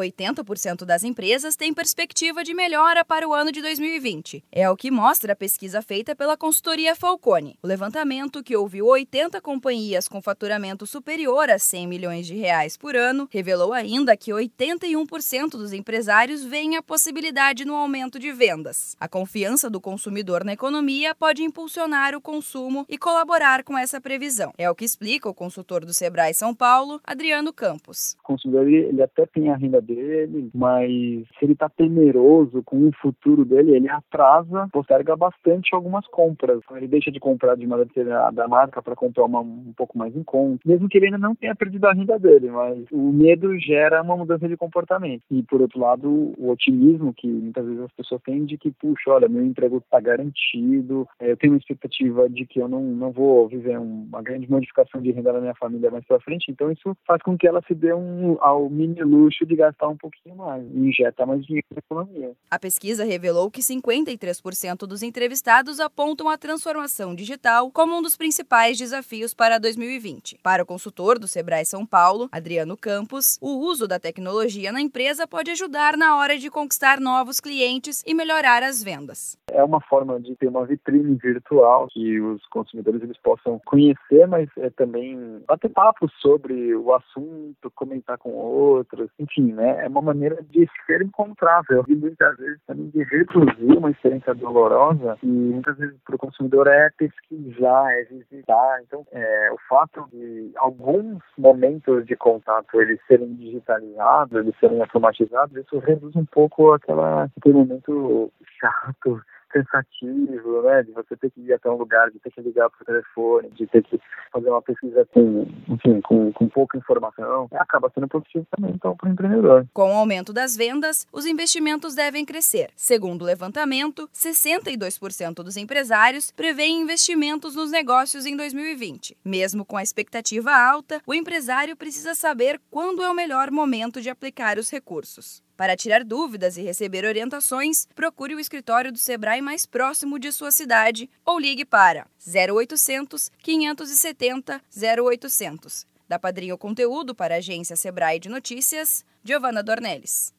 80% das empresas têm perspectiva de melhora para o ano de 2020. É o que mostra a pesquisa feita pela consultoria Falcone. O levantamento, que ouviu 80 companhias com faturamento superior a 100 milhões de reais por ano, revelou ainda que 81% dos empresários veem a possibilidade no aumento de vendas. A confiança do consumidor na economia pode impulsionar o consumo e colaborar com essa previsão. É o que explica o consultor do Sebrae São Paulo, Adriano Campos. O consumidor ele até tem a renda dele, mas se ele está temeroso com o futuro dele, ele atrasa, posterga bastante algumas compras. Ele deixa de comprar de uma determinada marca para comprar uma um pouco mais em conta, mesmo que ele ainda não tenha perdido a renda dele, mas o medo gera uma mudança de comportamento. E por outro lado, o otimismo que muitas vezes as pessoas têm de que, puxa, olha, meu emprego está garantido, eu tenho uma expectativa de que eu não, não vou viver uma grande modificação de renda na minha família mais para frente, então isso faz com que ela se dê um, ao mini luxo de gastar um pouquinho mais e injeta mais dinheiro na economia. A pesquisa revelou que 53% dos entrevistados apontam a transformação digital como um dos principais desafios para 2020. Para o consultor do Sebrae São Paulo, Adriano Campos, o uso da tecnologia na empresa pode ajudar na hora de conquistar novos clientes e melhorar as vendas. É uma forma de ter uma vitrine virtual que os consumidores eles possam conhecer, mas é também bater papo sobre o assunto, comentar com outros, enfim, né? É uma maneira de ser encontrável e muitas vezes também de reduzir uma experiência dolorosa e muitas vezes para o consumidor é pesquisar, é visitar. Então, é, o fato de alguns momentos de contato eles serem digitalizados, eles serem automatizados, isso reduz um pouco aquela, aquele momento chato cansativo, né? De você ter que ir até um lugar, de ter que ligar para o telefone, de ter que fazer uma pesquisa com, enfim, com, com pouca informação. Acaba sendo positivo também, então, para o empreendedor. Com o aumento das vendas, os investimentos devem crescer. Segundo o levantamento, 62% dos empresários prevêem investimentos nos negócios em 2020. Mesmo com a expectativa alta, o empresário precisa saber quando é o melhor momento de aplicar os recursos. Para tirar dúvidas e receber orientações, procure o escritório do Sebrae mais próximo de sua cidade ou ligue para 0800 570 0800. Da Padrinho Conteúdo para a agência Sebrae de Notícias, Giovana Dornelles.